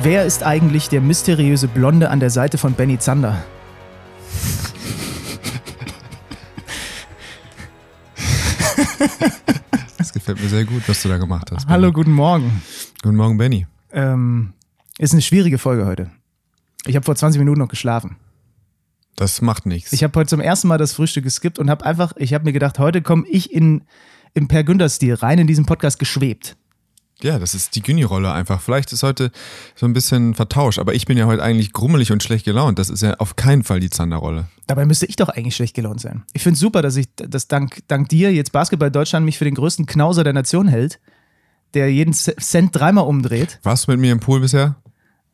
Wer ist eigentlich der mysteriöse Blonde an der Seite von Benny Zander? Das gefällt mir sehr gut, was du da gemacht hast. Hallo, Benny. guten Morgen. Guten Morgen, Benny. Ähm, ist eine schwierige Folge heute. Ich habe vor 20 Minuten noch geschlafen. Das macht nichts. Ich habe heute zum ersten Mal das Frühstück geskippt und habe einfach, ich habe mir gedacht, heute komme ich in, im Per Günther-Stil rein in diesen Podcast geschwebt. Ja, das ist die Gyni-Rolle einfach. Vielleicht ist heute so ein bisschen vertauscht, aber ich bin ja heute eigentlich grummelig und schlecht gelaunt. Das ist ja auf keinen Fall die Zander-Rolle. Dabei müsste ich doch eigentlich schlecht gelaunt sein. Ich finde es super, dass ich, dass dank, dank dir jetzt Basketball Deutschland mich für den größten Knauser der Nation hält, der jeden Cent dreimal umdreht. Warst du mit mir im Pool bisher?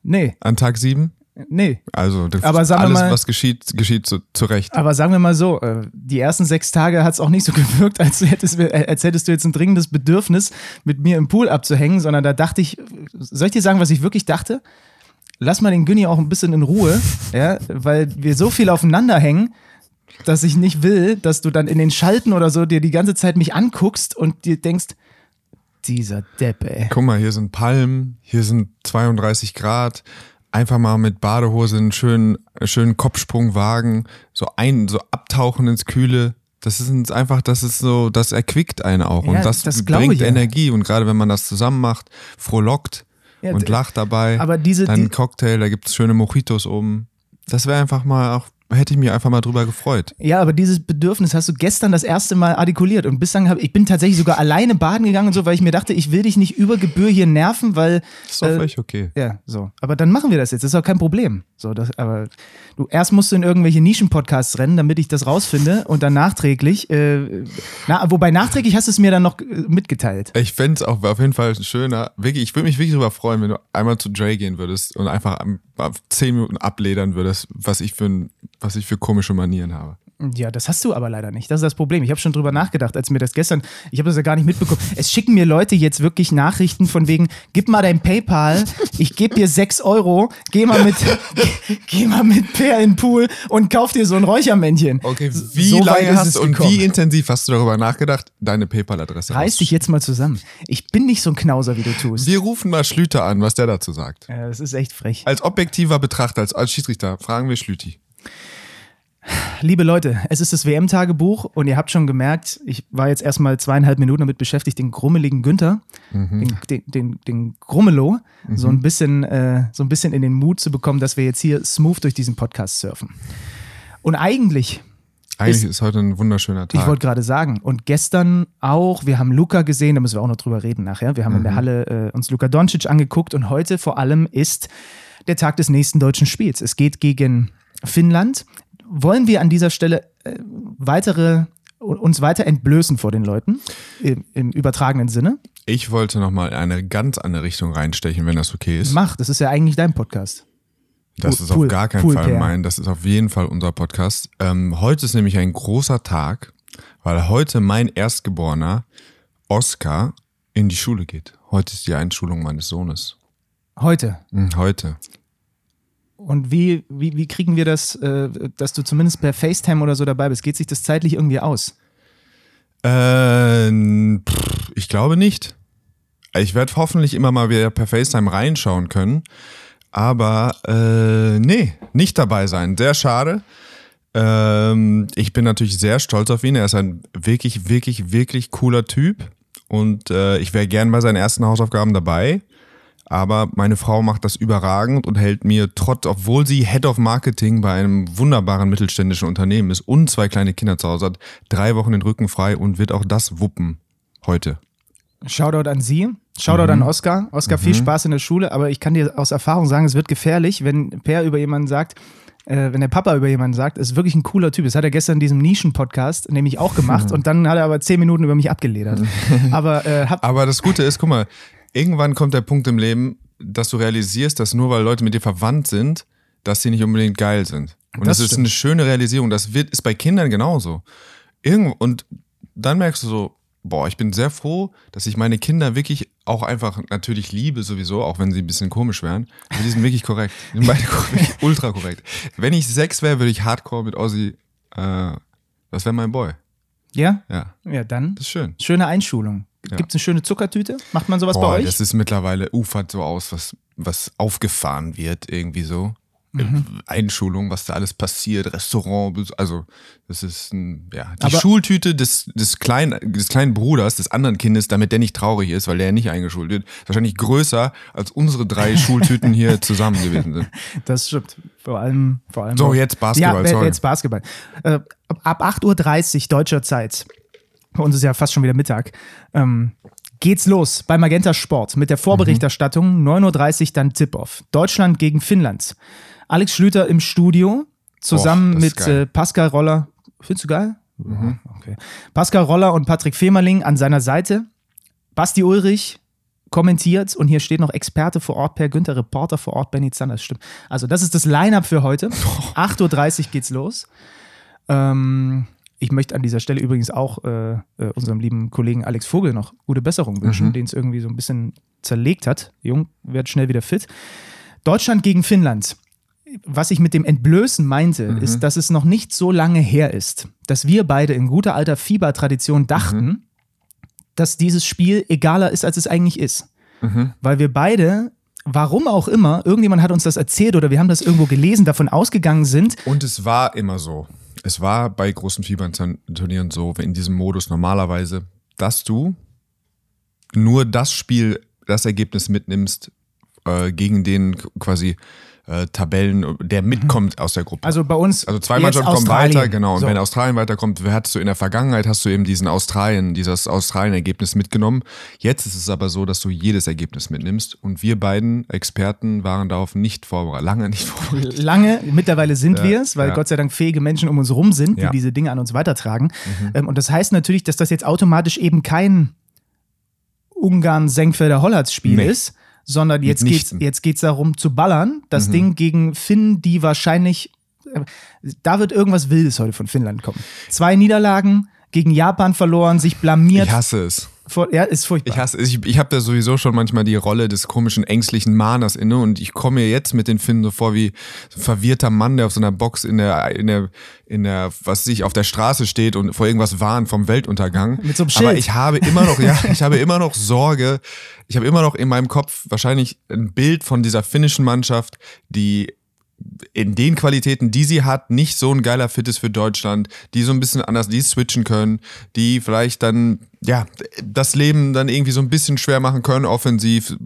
Nee, An Tag sieben? Nee. Also, alles, mal- was geschieht, geschieht zu, zu Recht. Aber sagen wir mal so, äh, die ersten sechs Tage hat es auch nicht so gewirkt, als hättest, als hättest du jetzt ein dringendes Bedürfnis, mit mir im Pool abzuhängen, sondern da dachte ich, soll ich dir sagen, was ich wirklich dachte? Lass mal den Günni auch ein bisschen in Ruhe, ja, weil wir so viel aufeinander hängen, dass ich nicht will, dass du dann in den Schalten oder so dir die ganze Zeit mich anguckst und dir denkst, dieser Depp, ey. Guck mal, hier sind Palmen, hier sind 32 Grad. Einfach mal mit Badehose einen schönen, schönen Kopfsprung wagen, so ein, so abtauchen ins Kühle. Das ist einfach, das ist so, das erquickt einen auch. Ja, und das, das bringt ich. Energie. Und gerade wenn man das zusammen macht, frohlockt Ja, und lacht dabei. aber diese- dann die- ein Cocktail, da gibt's schöne Mojitos oben. Das wäre einfach mal auch, hätte ich mich einfach mal drüber gefreut. Ja, aber dieses Bedürfnis hast du gestern das erste Mal artikuliert und bislang habe ich bin tatsächlich sogar alleine baden gegangen und so, weil ich mir dachte, ich will dich nicht über Gebühr hier nerven, weil ist doch äh, völlig okay. ja, so. Aber dann machen wir das jetzt, das ist auch kein Problem. So, das, aber du erst musst du in irgendwelche Nischen-Podcasts rennen, damit ich das rausfinde und dann nachträglich, äh, na, wobei nachträglich hast du es mir dann noch äh, mitgeteilt. Ich fände es auch auf jeden Fall schöner. Wirklich, ich würde mich wirklich darüber freuen, wenn du einmal zu Dre gehen würdest und einfach zehn Minuten abledern würdest, was ich für ein, was ich für komische Manieren habe. Ja, das hast du aber leider nicht. Das ist das Problem. Ich habe schon drüber nachgedacht, als mir das gestern, ich habe das ja gar nicht mitbekommen. Es schicken mir Leute jetzt wirklich Nachrichten von wegen, gib mal dein PayPal, ich gebe dir 6 Euro, geh mal mit, geh mal mit Per in den Pool und kauf dir so ein Räuchermännchen. Okay, So wie weit lange hast du und gekommen. wie intensiv hast du darüber nachgedacht, deine PayPal-Adresse Reiß dich jetzt mal zusammen. Ich bin nicht so ein Knauser, wie du tust. Wir rufen mal Schlüter an, was der dazu sagt. Ja, das ist echt frech. Als objektiver Betrachter, als, als Schiedsrichter, fragen wir Schlüti. Liebe Leute, es ist das WM-Tagebuch und ihr habt schon gemerkt, ich war jetzt erstmal zweieinhalb Minuten damit beschäftigt, den grummeligen Günther, den, den, den, den Grummelo, so, ein bisschen, äh, so ein bisschen in den Mut zu bekommen, dass wir jetzt hier smooth durch diesen Podcast surfen. Und eigentlich, Eigentlich Ist- ist, heute ein wunderschöner ich Tag. wollte gerade sagen, und gestern auch, wir haben Luca gesehen, da müssen wir auch noch drüber reden nachher. Wir haben in der Halle äh, uns Luka Doncic angeguckt und heute vor allem ist der Tag des nächsten deutschen Spiels. Es geht gegen Finnland. Wollen wir an dieser Stelle äh, weitere uns weiter entblößen vor den Leuten im, im übertragenen Sinne? Ich wollte nochmal in eine ganz andere Richtung reinstechen, wenn das okay ist. Mach, das ist ja eigentlich dein Podcast. Das Pool- ist auf gar keinen Pool Fall Care. mein, das ist auf jeden Fall unser Podcast. Ähm, heute ist nämlich ein großer Tag, weil heute mein Erstgeborener Oscar in die Schule geht. Heute ist die Einschulung meines Sohnes. Heute. Hm, Heute. Und wie, wie, wie kriegen wir das, äh, dass du zumindest per FaceTime oder so dabei bist? Geht sich das zeitlich irgendwie aus? Ähm, pff, ich glaube nicht. Ich werde hoffentlich immer mal wieder per FaceTime reinschauen können. Aber äh, nee, nicht dabei sein. Sehr schade. Ähm, ich bin natürlich sehr stolz auf ihn. Er ist ein wirklich, wirklich, wirklich cooler Typ. Und äh, ich wäre gern bei seinen ersten Hausaufgaben dabei. Aber meine Frau macht das überragend und hält mir trotz, obwohl sie Head of Marketing bei einem wunderbaren mittelständischen Unternehmen ist und zwei kleine Kinder zu Hause hat, drei Wochen den Rücken frei und wird auch das wuppen heute. Shoutout an Sie. Shoutout an Oscar. Oscar, viel Spaß in der Schule, aber ich kann dir aus Erfahrung sagen, es wird gefährlich, wenn Per über jemanden sagt, äh, wenn der Papa über jemanden sagt, ist wirklich ein cooler Typ. Das hat er gestern in diesem Nischen-Podcast nämlich auch gemacht und dann hat er aber zehn Minuten über mich abgeledert. aber äh, Aber das Gute ist, guck mal, irgendwann kommt der Punkt im Leben, dass du realisierst, dass nur weil Leute mit dir verwandt sind, dass sie nicht unbedingt geil sind. Und Das das, ist eine schöne Realisierung. Das wird, ist bei Kindern genauso. Irgend, und dann merkst du so, boah, ich bin sehr froh, dass ich meine Kinder wirklich auch einfach natürlich liebe sowieso, auch wenn sie ein bisschen komisch wären. Aber die sind wirklich korrekt. Die sind beide korrekt, ultra korrekt. Wenn ich sechs wäre, würde ich Hardcore mit Ozzy, äh, das wäre mein Boy. ja? Ja, Ja, dann das ist schön. schöne Einschulung. Ja. Gibt es eine schöne Zuckertüte? Macht man sowas Boah, bei euch? Das ist mittlerweile ufert so aus, was, was aufgefahren wird, irgendwie so. Mhm. Einschulung, was da alles passiert, Restaurant, also das ist ein, ja, die Aber Schultüte des, des, kleinen, des kleinen Bruders, des anderen Kindes, damit der nicht traurig ist, weil der nicht eingeschult wird, ist wahrscheinlich größer als unsere drei Schultüten hier zusammen gewesen sind. Das stimmt. Vor allem, vor allem. So, jetzt Basketball. Ja, sorry. jetzt Basketball. Äh, ab 8.30 Uhr deutscher Zeit, bei uns ist ja fast schon wieder Mittag, ähm, geht's los bei Magenta Sport mit der Vorberichterstattung. Mhm. 9.30 Uhr dann Tip-Off. Deutschland gegen Finnland. Alex Schlüter im Studio zusammen Och, mit äh, Pascal Roller. Findest du geil? Mhm. Okay. Pascal Roller und Patrick Femerling an seiner Seite. Basti Ulrich kommentiert und hier steht noch Experte vor Ort Per Günther, Reporter vor Ort Benny Zander. Stimmt. Also, das ist das Line-Up für heute. 8.30 Uhr geht's los. Ähm, ich möchte an dieser Stelle übrigens auch äh, äh, unserem lieben Kollegen Alex Vogel noch gute Besserung wünschen, mhm. den es irgendwie so ein bisschen zerlegt hat. Jung, wird schnell wieder fit. Deutschland gegen Finnland was ich mit dem Entblößen meinte, mhm. ist, dass es noch nicht so lange her ist, dass wir beide in guter alter Fiebertradition dachten, mhm. dass dieses Spiel egaler ist, als es eigentlich ist. Mhm. Weil wir beide, warum auch immer, irgendjemand hat uns das erzählt oder wir haben das irgendwo gelesen, davon ausgegangen sind. Und es war immer so. Es war bei großen Fieberturnieren so, in diesem Modus normalerweise, dass du nur das Spiel, das Ergebnis mitnimmst, äh, gegen den quasi äh, Tabellen, der mhm. mitkommt aus der Gruppe. Also bei uns. Also zwei Mannschaften kommen weiter, genau. Und so. wenn Australien weiterkommt, hattest du in der Vergangenheit hast du eben diesen Australien, dieses Australien-Ergebnis mitgenommen. Jetzt ist es aber so, dass du jedes Ergebnis mitnimmst. Und wir beiden Experten waren darauf nicht vorbereitet, lange nicht vorbereitet. Lange, mittlerweile sind ja, wir es, weil ja. Gott sei Dank fähige Menschen um uns rum sind, die ja. diese Dinge an uns weitertragen. Mhm. Ähm, und das heißt natürlich, dass das jetzt automatisch eben kein Ungarn-Senkfelder-Hollatz-Spiel nee. ist, sondern jetzt geht es jetzt geht's darum zu ballern. Das mhm. Ding gegen Finn, die wahrscheinlich, da wird irgendwas Wildes heute von Finnland kommen. Zwei Niederlagen gegen Japan verloren, sich blamiert. Ich hasse es. Ja, ist furchtbar. Ich hasse, ich, ich habe da sowieso schon manchmal die Rolle des komischen, ängstlichen Mahners inne und ich komme mir jetzt mit den Finnen so vor wie so ein verwirrter Mann, der auf so einer Box in der, in der, in der, was sich auf der Straße steht und vor irgendwas warnt vom Weltuntergang. Mit so einem Schild. Aber ich habe immer noch, ja, ich habe immer noch Sorge. Ich habe immer noch in meinem Kopf wahrscheinlich ein Bild von dieser finnischen Mannschaft, die in den Qualitäten, die sie hat, nicht so ein geiler Fit ist für Deutschland, die so ein bisschen anders, die switchen können, die vielleicht dann, ja, das Leben dann irgendwie so ein bisschen schwer machen können, offensiv,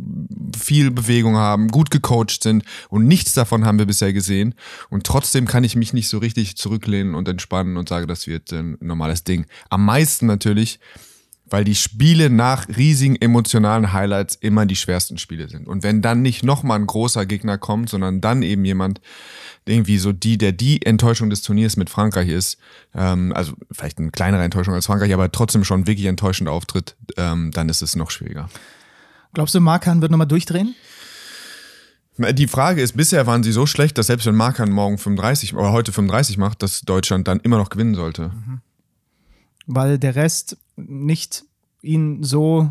viel Bewegung haben, gut gecoacht sind und nichts davon haben wir bisher gesehen. Und trotzdem kann ich mich nicht so richtig zurücklehnen und entspannen und sage, das wird ein normales Ding. Am meisten natürlich weil die Spiele nach riesigen emotionalen Highlights immer die schwersten Spiele sind. Und wenn dann nicht nochmal ein großer Gegner kommt, sondern dann eben jemand, irgendwie so die, der die Enttäuschung des Turniers mit Frankreich ist, ähm, also vielleicht eine kleinere Enttäuschung als Frankreich, aber trotzdem schon wirklich enttäuschend auftritt, ähm, dann ist es noch schwieriger. Glaubst du, Markan wird nochmal durchdrehen? Die Frage ist, bisher waren sie so schlecht, dass selbst wenn Markan morgen 35 oder heute 35 macht, dass Deutschland dann immer noch gewinnen sollte. Mhm weil der Rest nicht ihn so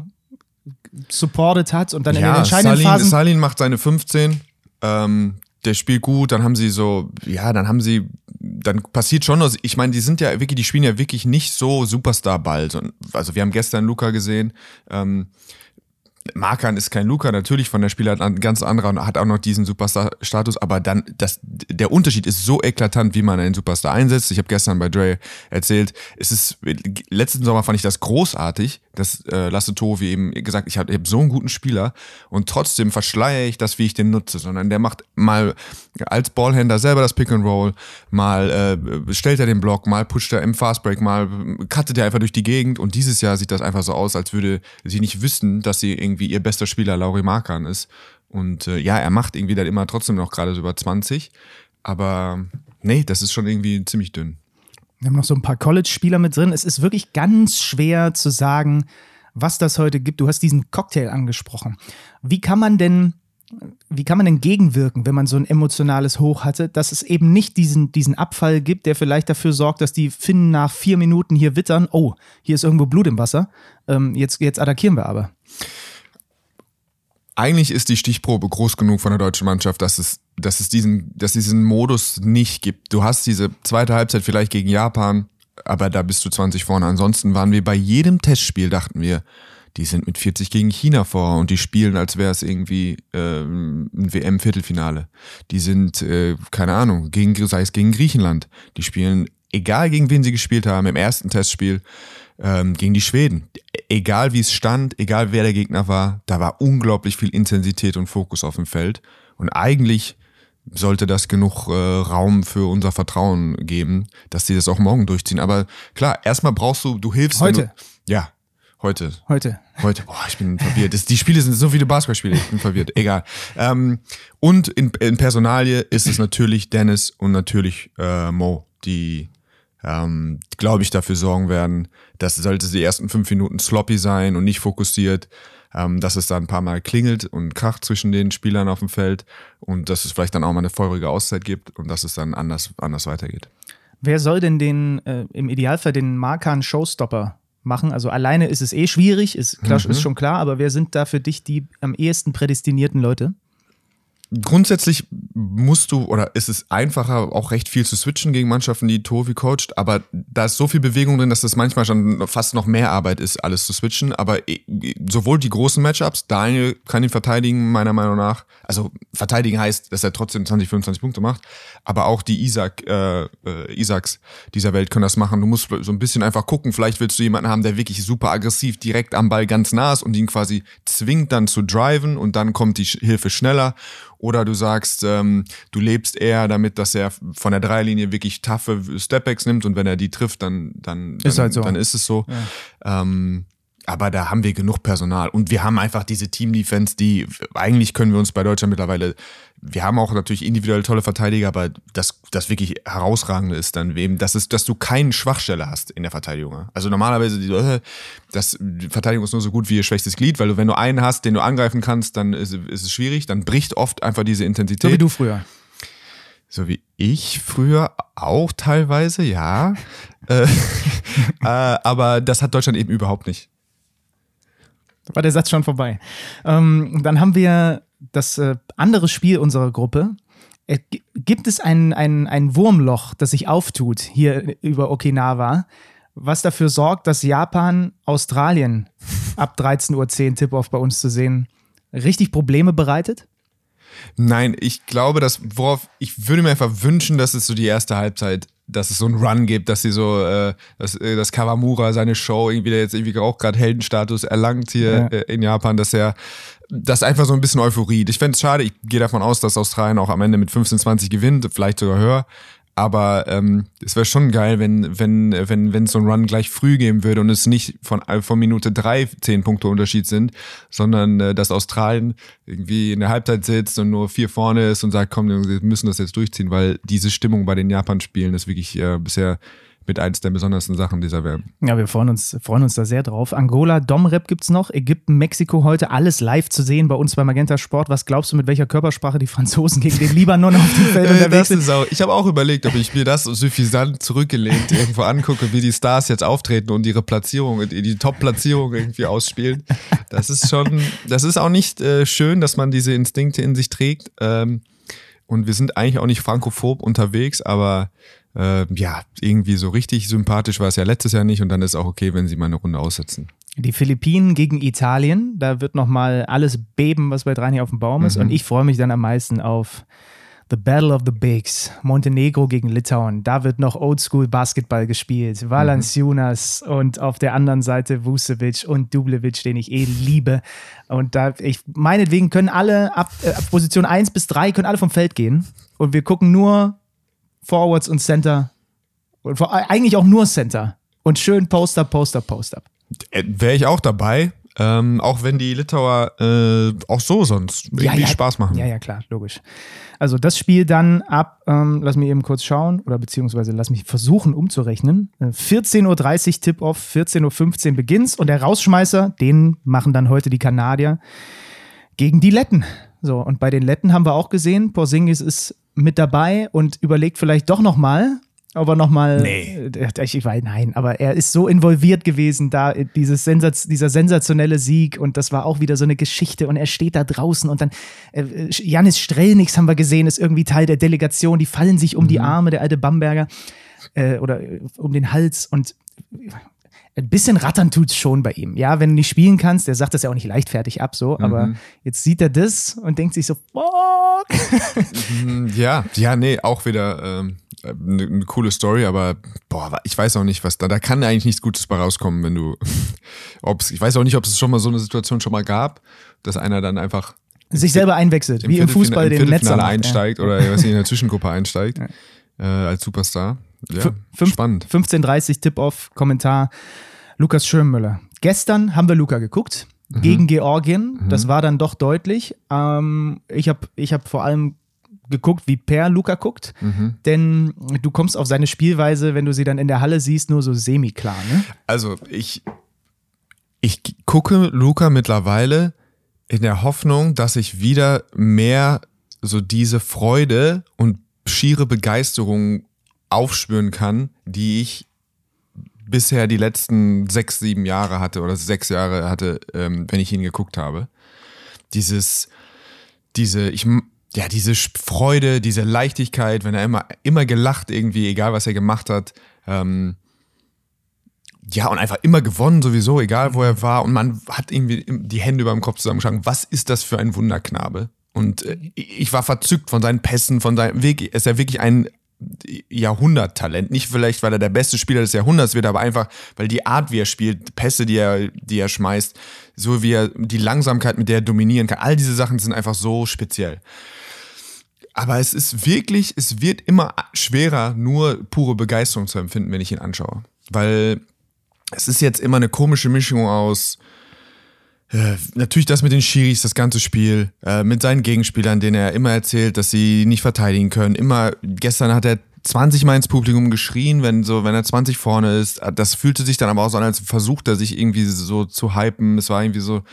supported hat und dann ja, in den entscheidenden Salin, Phasen. Salin macht seine 15, ähm, der spielt gut, dann haben sie so, ja, dann haben sie, dann passiert schon, also ich meine, die sind ja wirklich, die spielen ja wirklich nicht so Superstar-Ball. Also wir haben gestern Luca gesehen, ähm, Markan ist kein Luca, natürlich von der Spieler ein ganz anderer und hat auch noch diesen Superstar-Status, aber dann, das, der Unterschied ist so eklatant, wie man einen Superstar einsetzt. Ich habe gestern bei Dre erzählt, es ist, letzten Sommer fand ich das großartig, dass äh, Lasse Tovi eben gesagt, ich habe hab so einen guten Spieler und trotzdem verschleiere ich das, wie ich den nutze, sondern der macht mal als Ballhänder selber das Pick and Roll, mal äh, stellt er den Block, mal pusht er im Fastbreak, mal cuttet er einfach durch die Gegend und dieses Jahr sieht das einfach so aus, als würde sie nicht wissen, dass sie irgendwie ihr bester Spieler Lauri Markan ist. Und äh, ja, er macht irgendwie dann immer trotzdem noch gerade so über 20, aber nee, das ist schon irgendwie ziemlich dünn. Wir haben noch so ein paar College-Spieler mit drin. Es ist wirklich ganz schwer zu sagen, was das heute gibt. Du hast diesen Cocktail angesprochen. Wie kann man denn, wie kann man denn gegenwirken, wenn man so ein emotionales Hoch hatte, dass es eben nicht diesen, diesen Abfall gibt, der vielleicht dafür sorgt, dass die Finnen nach vier Minuten hier wittern, oh, hier ist irgendwo Blut im Wasser, ähm, jetzt, jetzt attackieren wir aber. Eigentlich ist die Stichprobe groß genug von der deutschen Mannschaft, dass es dass es diesen, dass diesen Modus nicht gibt. Du hast diese zweite Halbzeit vielleicht gegen Japan, aber da bist du 20 vorne. Ansonsten waren wir bei jedem Testspiel, dachten wir, die sind mit 40 gegen China vor und die spielen, als wäre es irgendwie äh, ein WM-Viertelfinale. Die sind, äh, keine Ahnung, gegen, sei es gegen Griechenland. Die spielen, egal gegen wen sie gespielt haben, im ersten Testspiel ähm, gegen die Schweden. Egal wie es stand, egal wer der Gegner war, da war unglaublich viel Intensität und Fokus auf dem Feld. Und eigentlich sollte das genug äh, Raum für unser Vertrauen geben, dass sie das auch morgen durchziehen. Aber klar, erstmal brauchst du, du hilfst. Heute. Du, ja, Heute. Heute. Heute. Boah, ich bin verwirrt. Das, die Spiele sind so viele Basketballspiele. Ich bin verwirrt. Egal. Ähm, und in, in Personalie ist es natürlich Dennis und natürlich äh, Mo, die, ähm, glaube ich, dafür sorgen werden, dass sollte die ersten fünf Minuten sloppy sein und nicht fokussiert, ähm, dass es da ein paar Mal klingelt und kracht zwischen den Spielern auf dem Feld und dass es vielleicht dann auch mal eine feurige Auszeit gibt und dass es dann anders, anders weitergeht. Wer soll denn den, äh, im Idealfall den Markan Showstopper machen. Also alleine ist es eh schwierig, ist, klar, mhm. ist schon klar, aber wer sind da für dich die am ehesten prädestinierten Leute? Grundsätzlich musst du oder ist es einfacher, auch recht viel zu switchen gegen Mannschaften, die Tovi coacht, aber da ist so viel Bewegung drin, dass das manchmal schon fast noch mehr Arbeit ist, alles zu switchen. Aber sowohl die großen Matchups, Daniel kann ihn verteidigen, meiner Meinung nach. Also verteidigen heißt, dass er trotzdem 20, 25 Punkte macht, aber auch die Isaac, äh, äh, Isaacs dieser Welt können das machen. Du musst so ein bisschen einfach gucken, vielleicht willst du jemanden haben, der wirklich super aggressiv direkt am Ball ganz nah ist und ihn quasi zwingt dann zu driven und dann kommt die Hilfe schneller oder du sagst, ähm, du lebst eher damit, dass er von der Dreilinie wirklich taffe Stepbacks nimmt und wenn er die trifft, dann, dann, dann, ist, halt so. dann ist es so. Ja. Ähm, aber da haben wir genug Personal und wir haben einfach diese Team-Defense, die eigentlich können wir uns bei Deutschland mittlerweile, wir haben auch natürlich individuell tolle Verteidiger, aber das, das wirklich herausragende ist dann eben, dass, es, dass du keine Schwachstelle hast in der Verteidigung. Also normalerweise, die, äh, das, die Verteidigung ist nur so gut wie ihr schwächstes Glied, weil du, wenn du einen hast, den du angreifen kannst, dann ist, ist es schwierig, dann bricht oft einfach diese Intensität. So wie du früher. So wie ich früher auch teilweise, ja. äh, äh, aber das hat Deutschland eben überhaupt nicht war der Satz schon vorbei. Ähm, dann haben wir das äh, andere Spiel unserer Gruppe. Äh, gibt es ein, ein, ein Wurmloch, das sich auftut hier über Okinawa, was dafür sorgt, dass Japan Australien ab 13.10 Uhr Tip-Off bei uns zu sehen richtig Probleme bereitet? Nein, ich glaube, dass worauf ich würde mir einfach wünschen, dass es so die erste Halbzeit dass es so einen Run gibt, dass sie so, äh, dass, äh, dass Kawamura seine Show irgendwie, der jetzt irgendwie auch gerade Heldenstatus erlangt hier ja. äh, in Japan, dass er das ist einfach so ein bisschen Euphorie. Ich fände es schade, ich gehe davon aus, dass Australien auch am Ende mit 15, 20 gewinnt, vielleicht sogar höher. Aber ähm, es wäre schon geil, wenn, wenn, wenn, wenn so ein Run gleich früh geben würde und es nicht von, von Minute drei zehn Punkte Unterschied sind, sondern äh, dass Australien irgendwie in der Halbzeit sitzt und nur vier vorne ist und sagt, komm, wir müssen das jetzt durchziehen, weil diese Stimmung bei den Japan-Spielen ist wirklich äh, bisher mit eins der besondersten Sachen dieser WM. Ja, wir freuen uns, freuen uns da sehr drauf. Angola, Domrep gibt es noch, Ägypten, Mexiko heute, alles live zu sehen bei uns bei Magenta Sport. Was glaubst du, mit welcher Körpersprache die Franzosen gegen den Libanon auf dem Feld unterwegs sind? Auch, ich habe auch überlegt, ob ich mir das suffisant zurückgelehnt irgendwo angucke, wie die Stars jetzt auftreten und ihre Platzierung, die Top-Platzierung irgendwie ausspielen. Das ist schon, das ist auch nicht äh, schön, dass man diese Instinkte in sich trägt. Ähm, und wir sind eigentlich auch nicht frankophob unterwegs, aber äh, ja, irgendwie so richtig sympathisch war es ja letztes Jahr nicht und dann ist auch okay, wenn sie mal eine Runde aussetzen. Die Philippinen gegen Italien, da wird nochmal alles beben, was bei drei hier auf dem Baum ist. Mhm. Und ich freue mich dann am meisten auf The Battle of the Bigs, Montenegro gegen Litauen. Da wird noch Oldschool Basketball gespielt. Valanciunas mhm. und auf der anderen Seite Vucevic und Dublevic, den ich eh liebe. Und da, ich, meinetwegen können alle ab, äh, Position 1 bis 3 können alle vom Feld gehen. Und wir gucken nur Forwards und Center. Und eigentlich auch nur Center. Und schön Poster, Poster, Poster. Äh, Wäre ich auch dabei. Ähm, auch wenn die Litauer äh, auch so sonst irgendwie ja, ja, Spaß machen. Ja, ja, klar, logisch. Also das Spiel dann ab, ähm, lass mich eben kurz schauen, oder beziehungsweise lass mich versuchen umzurechnen. 14.30 Uhr Tip-Off, 14.15 Uhr Beginns und der Rausschmeißer, den machen dann heute die Kanadier gegen die Letten. So, und bei den Letten haben wir auch gesehen, Porzingis ist mit dabei und überlegt vielleicht doch nochmal, ob er nochmal. Nee. Äh, ich, weiß, nein, aber er ist so involviert gewesen, da dieses Sensaz dieser sensationelle Sieg und das war auch wieder so eine Geschichte und er steht da draußen und dann äh, Janis Strelnix haben wir gesehen, ist irgendwie Teil der Delegation, die fallen sich um mhm. die Arme, der alte Bamberger, äh, oder äh, um den Hals und ein bisschen rattern tut's schon bei ihm. Ja, wenn du nicht spielen kannst, der sagt das ja auch nicht leichtfertig ab, so, aber jetzt sieht er das und denkt sich so, fuck. Mhm, Ja, ja, nee, auch wieder ähm, eine, eine coole Story, aber boah, ich weiß auch nicht, was da, da kann eigentlich nichts Gutes bei rauskommen, wenn du, ob's, ich weiß auch nicht, ob es schon mal so eine Situation schon mal gab, dass einer dann einfach Sich selber einwechselt, wie im Fußball im den Netzer macht, ja. einsteigt oder was in der Zwischengruppe einsteigt äh, als Superstar. Ja, Fü- fünf- spannend. 15.30 Tip-Off, Kommentar. Lukas Schirmmüller. Gestern haben wir Luca geguckt gegen Georgien. Das war dann doch deutlich. Ähm, ich habe ich hab vor allem geguckt, wie Per Luca guckt. Denn du kommst auf seine Spielweise, wenn du sie dann in der Halle siehst, nur so semi-klar. Ne? Also ich, ich gucke Luca mittlerweile in der Hoffnung, dass ich wieder mehr so diese Freude und schiere Begeisterung aufspüren kann, die ich bisher die letzten sechs, sieben Jahre hatte oder sechs Jahre hatte, ähm, wenn ich ihn geguckt habe. Dieses, diese, ich, ja, diese Freude, diese Leichtigkeit, wenn er immer, immer gelacht irgendwie, egal was er gemacht hat. Ähm, ja, und einfach immer gewonnen, sowieso, egal wo er war. Und man hat irgendwie die Hände über dem Kopf zusammengeschlagen. Was ist das für ein Wunderknabe? Und äh, ich war verzückt von seinen Pässen, von seinem Weg. Er ist ja wirklich ein Jahrhunderttalent. Nicht vielleicht, weil er der beste Spieler des Jahrhunderts wird, aber einfach, weil die Art, wie er spielt, Pässe, die er, die er schmeißt, so wie er, die Langsamkeit, mit der er dominieren kann, all diese Sachen sind einfach so speziell. Aber es ist wirklich, es wird immer schwerer, nur pure Begeisterung zu empfinden, wenn ich ihn anschaue. Weil es ist jetzt immer eine komische Mischung aus äh, natürlich das mit den Schiris, das ganze Spiel, äh, mit seinen Gegenspielern, denen er immer erzählt, dass sie nicht verteidigen können. Immer, gestern hat er 20 Mal ins Publikum geschrien, wenn so, wenn er 20 vorne ist. Das fühlte sich dann aber auch so an, als versucht er sich irgendwie so zu hypen. Es war irgendwie so.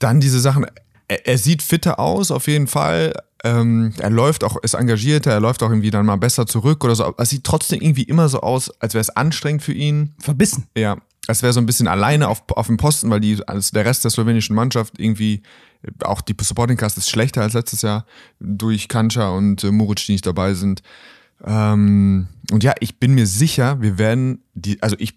Dann diese Sachen. Er, er sieht fitter aus, auf jeden Fall. Ähm, er läuft auch, ist engagierter, er läuft auch irgendwie dann mal besser zurück oder so. Es sieht trotzdem irgendwie immer so aus, als wäre es anstrengend für ihn. Verbissen. Ja, als wäre so ein bisschen alleine auf, auf dem Posten, weil die, also der Rest der slowenischen Mannschaft irgendwie, auch die Supporting Cast ist schlechter als letztes Jahr durch Kancha und äh, Muric, die nicht dabei sind. Ähm, und ja, ich bin mir sicher, wir werden die, also ich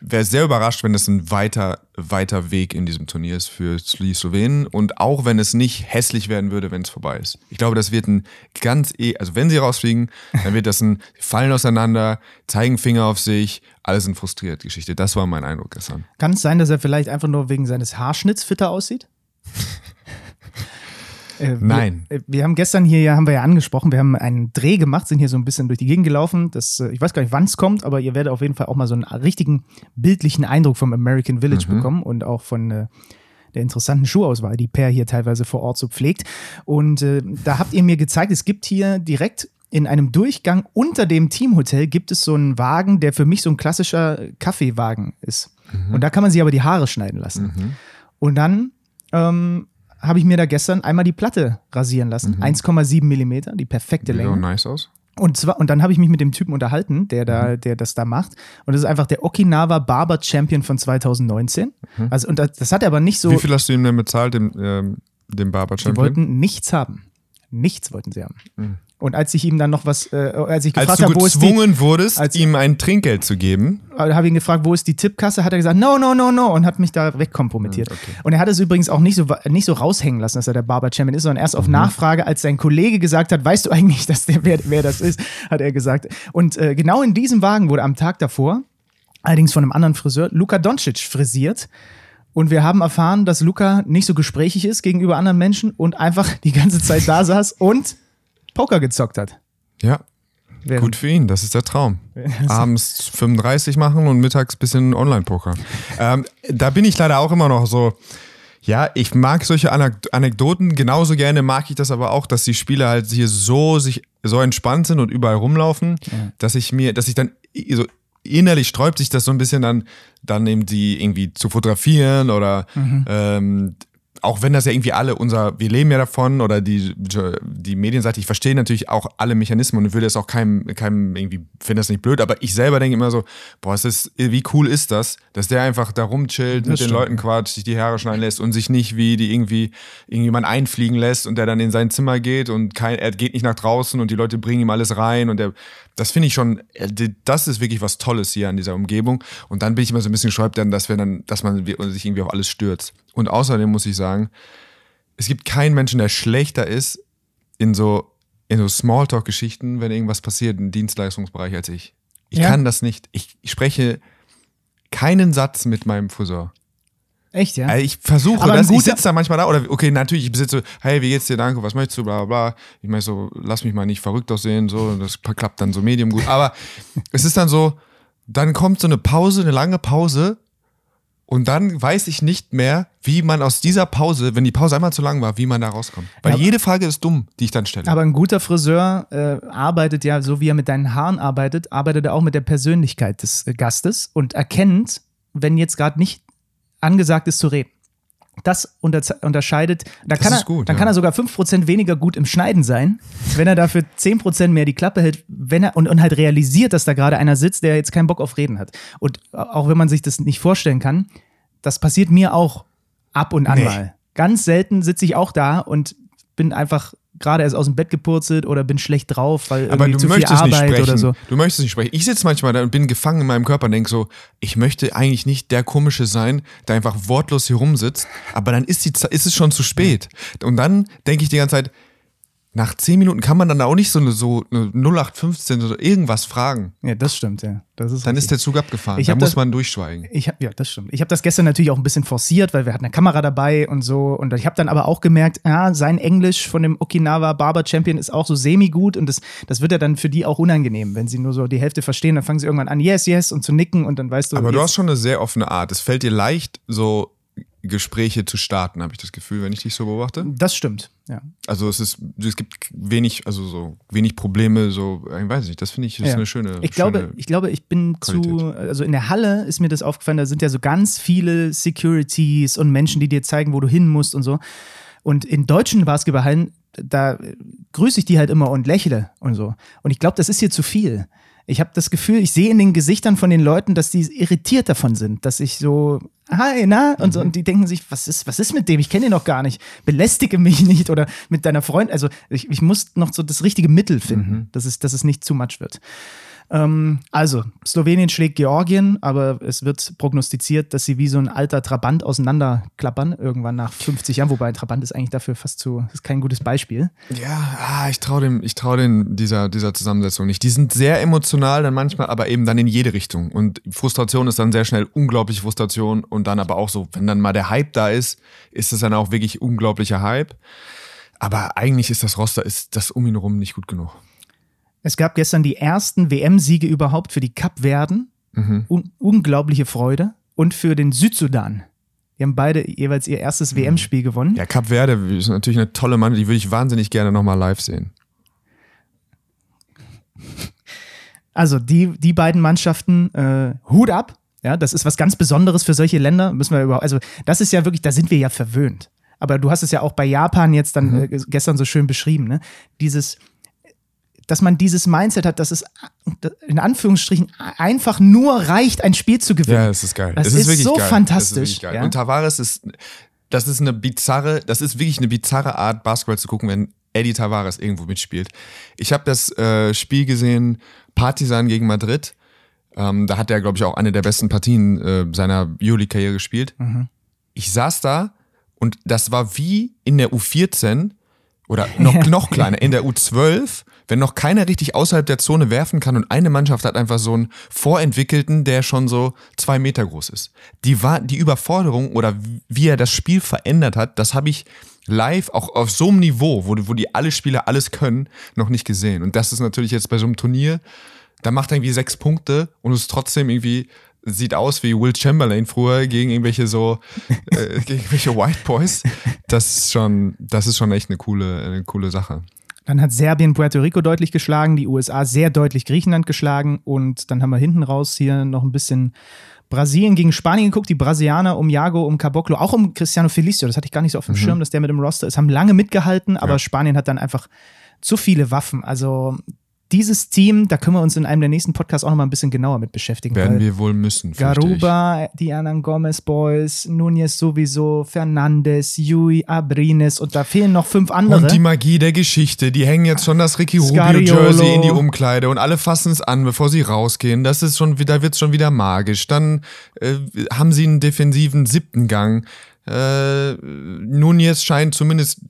wäre sehr überrascht, wenn das ein weiter, weiter Weg in diesem Turnier ist für die Slowenen und auch wenn es nicht hässlich werden würde, wenn es vorbei ist. Ich glaube, das wird ein ganz, eh, also wenn sie rausfliegen, dann wird das ein fallen auseinander, zeigen Finger auf sich, alle sind frustriert Geschichte. Das war mein Eindruck gestern. Kann es sein, dass er vielleicht einfach nur wegen seines Haarschnitts fitter aussieht? Äh, Nein. Wir, äh, wir haben gestern hier, ja, haben wir ja angesprochen, wir haben einen Dreh gemacht, sind hier so ein bisschen durch die Gegend gelaufen. Das, äh, ich weiß gar nicht, wann es kommt, aber ihr werdet auf jeden Fall auch mal so einen richtigen bildlichen Eindruck vom American Village bekommen und auch von äh, der interessanten Schuhauswahl, die Per hier teilweise vor Ort so pflegt. Und äh, da habt ihr mir gezeigt, es gibt hier direkt in einem Durchgang unter dem Teamhotel gibt es so einen Wagen, der für mich so ein klassischer Kaffeewagen ist. Und da kann man sich aber die Haare schneiden lassen. Und dann ähm, habe ich mir da gestern einmal die Platte rasieren lassen. 1,7 Millimeter, die perfekte Sieht Länge. nice aus. Und zwar, und dann habe ich mich mit dem Typen unterhalten, der da, der das da macht. Und das ist einfach der Okinawa Barber Champion von 2019. Also, und das, das hat er aber nicht so. Wie viel hast du ihm denn bezahlt, dem, ähm, dem Barber Die Champion? wollten nichts haben. Nichts wollten sie haben. Und als ich ihm dann noch was, äh, als ich Als gefragt du habe, wo ist die, gezwungen wurdest, als- ihm ein Trinkgeld zu geben, äh, habe ihn gefragt, wo ist die Tippkasse, hat er gesagt, no, no, no, no und hat mich da wegkompromittiert. Hm, okay. Und er hat es übrigens auch nicht so, nicht so raushängen lassen, dass er der Barber Champion ist, sondern erst Mhm. auf Nachfrage, als sein Kollege gesagt hat, weißt du eigentlich, dass der, wer, wer das ist, hat er gesagt. Und äh, genau in diesem Wagen wurde am Tag davor, allerdings von einem anderen Friseur, Luka Doncic frisiert. Und wir haben erfahren, dass Luka nicht so gesprächig ist gegenüber anderen Menschen und einfach die ganze Zeit da saß und Poker gezockt hat. ja, Während- gut für ihn, das ist der Traum. Abends 35 machen und mittags bisschen Online-Poker. ähm, da bin ich leider auch immer noch so. Ja, ich mag solche Anek Anekdoten. Genauso gerne mag ich das aber auch, dass die Spieler halt hier so sich so entspannt sind und überall rumlaufen, dass ich mir, dass ich dann so innerlich sträubt sich das so ein bisschen dann, dann eben die irgendwie zu fotografieren oder ähm, auch wenn das ja irgendwie alle unser, wir leben ja davon oder die, die Medienseite, ich verstehe natürlich auch alle Mechanismen und würde es auch keinem, keinem irgendwie, finde das nicht blöd, aber ich selber denke immer so, boah, es ist, wie cool ist das, dass der einfach da rumchillt, mit den Leuten quatscht, sich die Haare schneiden lässt und sich nicht wie die irgendwie irgendjemand einfliegen lässt und der dann in sein Zimmer geht und kein, er geht nicht nach draußen und die Leute bringen ihm alles rein und der, das finde ich schon, äh, das ist wirklich was Tolles hier an dieser Umgebung und dann bin ich immer so ein bisschen geschäubt dass wir dann, dass man sich irgendwie auf alles stürzt. Und außerdem muss ich sagen, es gibt keinen Menschen, der schlechter ist in so, in so Smalltalk-Geschichten, wenn irgendwas passiert im Dienstleistungsbereich als ich. Ich ja. kann das nicht. Ich, ich spreche keinen Satz mit meinem Friseur. Echt, ja? Also ich versuche das, ich sitze da manchmal da, oder okay, natürlich, ich besitze, hey, wie geht's dir, danke, was möchtest du, bla bla. Ich meine so, lass mich mal nicht verrückt aussehen, so, das klappt dann so medium gut. Aber es ist dann so, dann kommt so eine Pause, eine lange Pause und dann weiß ich nicht mehr, wie man aus dieser Pause, wenn die Pause einmal zu lang war, wie man da rauskommt. Weil ja, jede Frage ist dumm, die ich dann stelle. Aber ein guter Friseur äh, arbeitet ja, so wie er mit deinen Haaren arbeitet, arbeitet er auch mit der Persönlichkeit des äh, Gastes und erkennt, wenn jetzt gerade nicht angesagt ist zu reden. Das unterscheidet, da kann, er, gut, dann ja. kann er sogar 5% weniger gut im Schneiden sein, wenn er dafür 10% mehr die Klappe hält wenn er, und, und halt realisiert, dass da gerade einer sitzt, der jetzt keinen Bock auf Reden hat. Und auch wenn man sich das nicht vorstellen kann, das passiert mir auch ab und an nee. mal. Ganz selten sitze ich auch da und bin einfach gerade erst aus dem Bett gepurzelt oder bin schlecht drauf, weil Aber du zu viel Arbeit oder so. Du möchtest nicht sprechen. Ich sitze manchmal da und bin gefangen in meinem Körper und denke so, ich möchte eigentlich nicht der Komische sein, der einfach wortlos hier rumsitzt, aber dann ist, die, ist es schon zu spät. Und dann denke ich die ganze Zeit, nach zehn Minuten kann man dann auch nicht so eine, so eine 0815 oder irgendwas fragen. Ja, das stimmt, ja. Das ist dann richtig. ist der Zug abgefahren. da muss das, man durchschweigen. Ich hab, ja, das stimmt. Ich habe das gestern natürlich auch ein bisschen forciert, weil wir hatten eine Kamera dabei und so. Und ich habe dann aber auch gemerkt, ja, sein Englisch von dem Okinawa Barber Champion ist auch so semi-gut und das, das wird ja dann für die auch unangenehm. Wenn sie nur so die Hälfte verstehen, dann fangen sie irgendwann an, yes, yes, und zu nicken und dann weißt du. Aber du hast schon eine sehr offene Art. Es fällt dir leicht, so Gespräche zu starten, habe ich das Gefühl, wenn ich dich so beobachte. Das stimmt, ja. Also es ist, es gibt wenig, also so wenig Probleme, so, ich weiß nicht, das finde ich ist ja. eine schöne. Ich glaube, ich glaube, ich bin Qualität. zu, also in der Halle ist mir das aufgefallen, da sind ja so ganz viele Securities und Menschen, die dir zeigen, wo du hin musst und so. Und in deutschen Basketballhallen, da grüße ich die halt immer und lächle und so. Und ich glaube, das ist hier zu viel. Ich habe das Gefühl, ich sehe in den Gesichtern von den Leuten, dass die irritiert davon sind, dass ich so hi, na? Und, so, mhm. und die denken sich, was ist, was ist mit dem? Ich kenne ihn noch gar nicht. Belästige mich nicht oder mit deiner Freundin. Also ich, ich muss noch so das richtige Mittel finden, mhm. dass, es, dass es nicht zu much wird. Ähm, also, Slowenien schlägt Georgien, aber es wird prognostiziert, dass sie wie so ein alter Trabant auseinanderklappern, irgendwann nach 50 Jahren. Wobei Trabant ist eigentlich dafür fast zu, ist kein gutes Beispiel. Ja, ah, ich traue dem, ich traue dem dieser, dieser Zusammensetzung nicht. Die sind sehr emotional dann manchmal, aber eben dann in jede Richtung. Und Frustration ist dann sehr schnell unglaubliche Frustration und dann aber auch so, wenn dann mal der Hype da ist, ist es dann auch wirklich unglaublicher Hype. Aber eigentlich ist das Roster, ist das um ihn herum nicht gut genug. Es gab gestern die ersten WM-Siege überhaupt für die Kapverden. Mhm. Un unglaubliche Freude. Und für den Südsudan. Die haben beide jeweils ihr erstes mhm. WM-Spiel gewonnen. Ja, Kap Verde ist natürlich eine tolle Mann, die würde ich wahnsinnig gerne nochmal live sehen. Also die, die beiden Mannschaften, äh, Hut ab. Ja, das ist was ganz Besonderes für solche Länder. Müssen wir überhaupt, also das ist ja wirklich, da sind wir ja verwöhnt. Aber du hast es ja auch bei Japan jetzt dann mhm. äh, gestern so schön beschrieben, ne? Dieses, dass man dieses Mindset hat, dass es in Anführungsstrichen einfach nur reicht, ein Spiel zu gewinnen. Ja, das ist geil. Das, das ist, ist so geil. fantastisch. Ist ja? Und Tavares ist, das ist eine bizarre, das ist wirklich eine bizarre Art, Basketball zu gucken, wenn Eddie Tavares irgendwo mitspielt. Ich habe das äh, Spiel gesehen, Partizan gegen Madrid. Ähm, da hat er, glaube ich, auch eine der besten Partien äh, seiner Juli-Karriere gespielt. Mhm. Ich saß da und das war wie in der U14 oder noch, noch kleiner, in der U12 wenn noch keiner richtig außerhalb der Zone werfen kann und eine Mannschaft hat einfach so einen vorentwickelten, der schon so zwei Meter groß ist. Die, war, die Überforderung oder wie er das Spiel verändert hat, das habe ich live auch auf so einem Niveau, wo, wo die alle Spieler alles können, noch nicht gesehen. Und das ist natürlich jetzt bei so einem Turnier, da macht er irgendwie sechs Punkte und es trotzdem irgendwie sieht aus wie Will Chamberlain früher gegen irgendwelche so äh, gegen irgendwelche White Boys. Das ist schon, das ist schon echt eine coole, eine coole Sache. Dann hat Serbien Puerto Rico deutlich geschlagen, die USA sehr deutlich Griechenland geschlagen und dann haben wir hinten raus hier noch ein bisschen Brasilien gegen Spanien geguckt, die Brasilianer um Jago, um Caboclo, auch um Cristiano Felicio. Das hatte ich gar nicht so auf dem mhm. Schirm, dass der mit dem Roster ist. Haben lange mitgehalten, aber ja. Spanien hat dann einfach zu viele Waffen. Also dieses Team, da können wir uns in einem der nächsten Podcasts auch noch mal ein bisschen genauer mit beschäftigen. Werden wir wohl müssen. Garuba, die Hernan Gomez Boys, Nunez sowieso, Fernandes, Yui, Abrines und da fehlen noch fünf andere. Und die Magie der Geschichte, die hängen jetzt schon das Ricky Rubio Jersey in die Umkleide und alle fassen es an, bevor sie rausgehen. Das ist schon wieder, wird schon wieder magisch. Dann äh, haben sie einen defensiven siebten Gang. Äh, Nunez scheint zumindest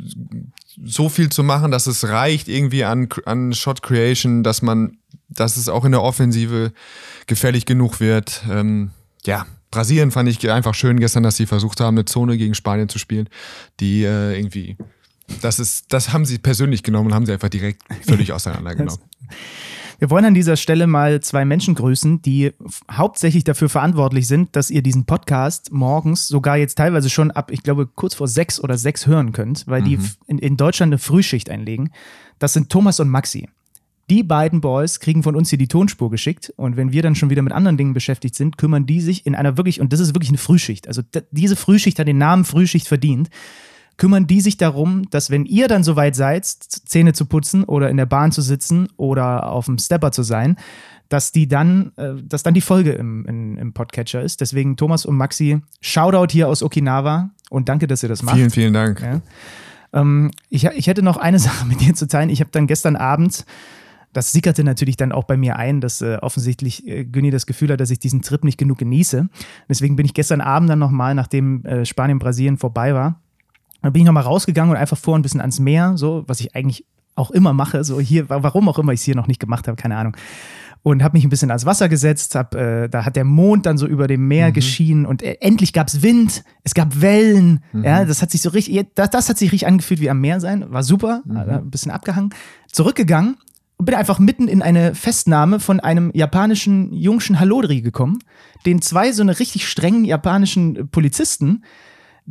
so viel zu machen, dass es reicht irgendwie an, an Shot Creation, dass man, dass es auch in der Offensive gefährlich genug wird. Ähm, ja, Brasilien fand ich einfach schön gestern, dass sie versucht haben, eine Zone gegen Spanien zu spielen, die äh, irgendwie, das ist, das haben sie persönlich genommen und haben sie einfach direkt völlig auseinandergenommen. Wir wollen an dieser Stelle mal zwei Menschen grüßen, die hauptsächlich dafür verantwortlich sind, dass ihr diesen Podcast morgens sogar jetzt teilweise schon ab, ich glaube, kurz vor sechs oder sechs hören könnt, weil mhm. die in, in Deutschland eine Frühschicht einlegen. Das sind Thomas und Maxi. Die beiden Boys kriegen von uns hier die Tonspur geschickt und wenn wir dann schon wieder mit anderen Dingen beschäftigt sind, kümmern die sich in einer wirklich, und das ist wirklich eine Frühschicht, also diese Frühschicht hat den Namen Frühschicht verdient, kümmern die sich darum, dass wenn ihr dann soweit seid, Zähne zu putzen oder in der Bahn zu sitzen oder auf dem Stepper zu sein, dass die dann, äh, dass dann die Folge im, in, im Podcatcher ist. Deswegen Thomas und Maxi, Shoutout hier aus Okinawa und danke, dass ihr das macht. Vielen, vielen Dank. Ja. Ähm, ich, ich hätte noch eine Sache mit dir zu teilen. Ich habe dann gestern Abend das sickerte natürlich dann auch bei mir ein, dass äh, offensichtlich äh, Günni das Gefühl hat, dass ich diesen Trip nicht genug genieße. Deswegen bin ich gestern Abend dann nochmal, nachdem äh, Spanien-Brasilien vorbei war, dann bin ich nochmal rausgegangen und einfach vor ein bisschen ans Meer, so, was ich eigentlich auch immer mache, so hier, warum auch immer ich es hier noch nicht gemacht habe, keine Ahnung. Und habe mich ein bisschen ans Wasser gesetzt, hab, äh, da hat der Mond dann so über dem Meer mhm. geschienen und äh, endlich gab es Wind, es gab Wellen, mhm. ja, das hat sich so richtig, das, das, hat sich richtig angefühlt wie am Meer sein, war super, mhm. ein bisschen abgehangen, zurückgegangen und bin einfach mitten in eine Festnahme von einem japanischen Jungschen Halodri gekommen, den zwei so eine richtig strengen japanischen Polizisten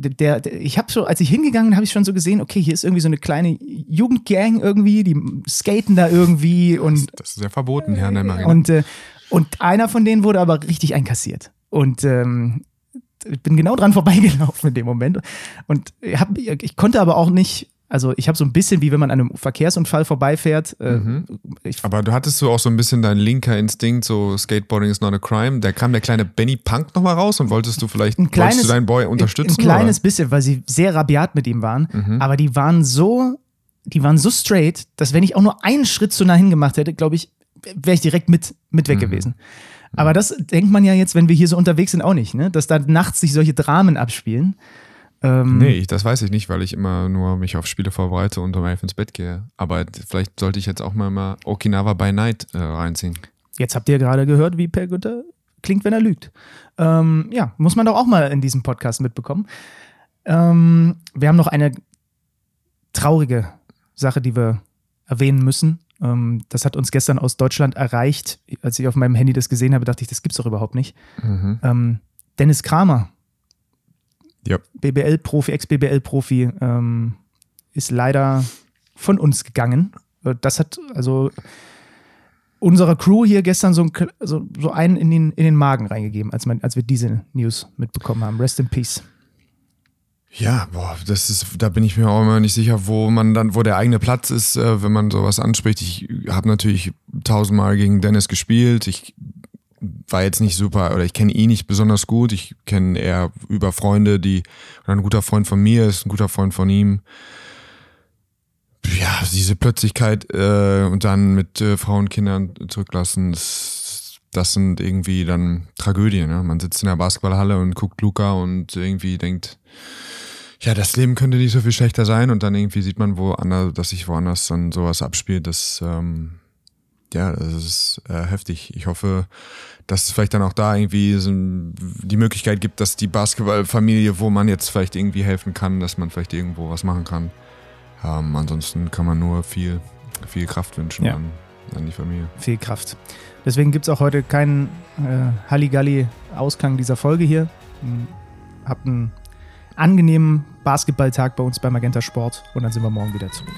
der, der, ich habe so, als ich hingegangen habe ich schon so gesehen, okay, hier ist irgendwie so eine kleine Jugendgang irgendwie, die skaten da irgendwie und. Das, das ist ja verboten, Herr Nemmer. Und, äh, und einer von denen wurde aber richtig einkassiert. Und ähm, ich bin genau dran vorbeigelaufen in dem Moment. Und hab, ich konnte aber auch nicht also ich habe so ein bisschen, wie wenn man an einem Verkehrsunfall vorbeifährt. Äh, mhm. Aber du hattest so auch so ein bisschen dein linker Instinkt, so Skateboarding is not a crime. Da kam der kleine Benny Punk nochmal raus und wolltest du vielleicht ein kleines, du deinen Boy unterstützen? Ein, kleines oder? bisschen, weil sie sehr rabiat mit ihm waren. Mhm. Aber die waren so, die waren so straight, dass wenn ich auch nur einen Schritt zu nah hingemacht hätte, glaube ich, wäre ich direkt mit, mit weg mhm. gewesen. Aber das denkt man ja jetzt, wenn wir hier so unterwegs sind, auch nicht, ne? dass da nachts sich solche Dramen abspielen. Ähm, nee, ich, das weiß ich nicht, weil ich immer nur mich auf Spiele vorbereite und um elf ins Bett gehe. Aber vielleicht sollte ich jetzt auch mal, mal Okinawa by Night äh, reinziehen. Jetzt habt ihr gerade gehört, wie Per Günther klingt, wenn er lügt. Ähm, ja, muss man doch auch mal in diesem Podcast mitbekommen. Ähm, wir haben noch eine traurige Sache, die wir erwähnen müssen. Ähm, das hat uns gestern aus Deutschland erreicht. Als ich auf meinem Handy das gesehen habe, dachte ich, das gibt's doch überhaupt nicht. Mhm. Ähm, Dennis Kramer ja. BBL-Profi, Ex-BBL-Profi, ähm, ist leider von uns gegangen. Das hat also unserer Crew hier gestern so, ein, so, so einen in den, in den Magen reingegeben, als, man, als wir diese News mitbekommen haben. Rest in Peace. Ja, boah, das ist, da bin ich mir auch immer nicht sicher, wo man dann, wo der eigene Platz ist, äh, wenn man sowas anspricht. Ich habe natürlich tausendmal gegen Dennis gespielt. Ich war jetzt nicht super, oder ich kenne ihn nicht besonders gut. Ich kenne eher über Freunde, die, oder ein guter Freund von mir ist ein guter Freund von ihm. Ja, diese Plötzlichkeit äh, und dann mit äh, Frauen Kindern zurücklassen, das, das sind irgendwie dann Tragödien. Ne? Man sitzt in der Basketballhalle und guckt Luca und irgendwie denkt, ja, das Leben könnte nicht so viel schlechter sein und dann irgendwie sieht man woanders, dass sich woanders dann sowas abspielt, das ähm, ja, das ist äh, heftig. Ich hoffe, dass es vielleicht dann auch da irgendwie so die Möglichkeit gibt, dass die Basketballfamilie, wo man jetzt vielleicht irgendwie helfen kann, dass man vielleicht irgendwo was machen kann. Ähm, ansonsten kann man nur viel, viel Kraft wünschen ja. an, an, die Familie. Viel Kraft. Deswegen gibt es auch heute keinen äh, Halligalli-Ausklang dieser Folge hier. Hm, habt einen angenehmen Basketballtag bei uns bei Magenta Sport und dann sind wir morgen wieder zurück.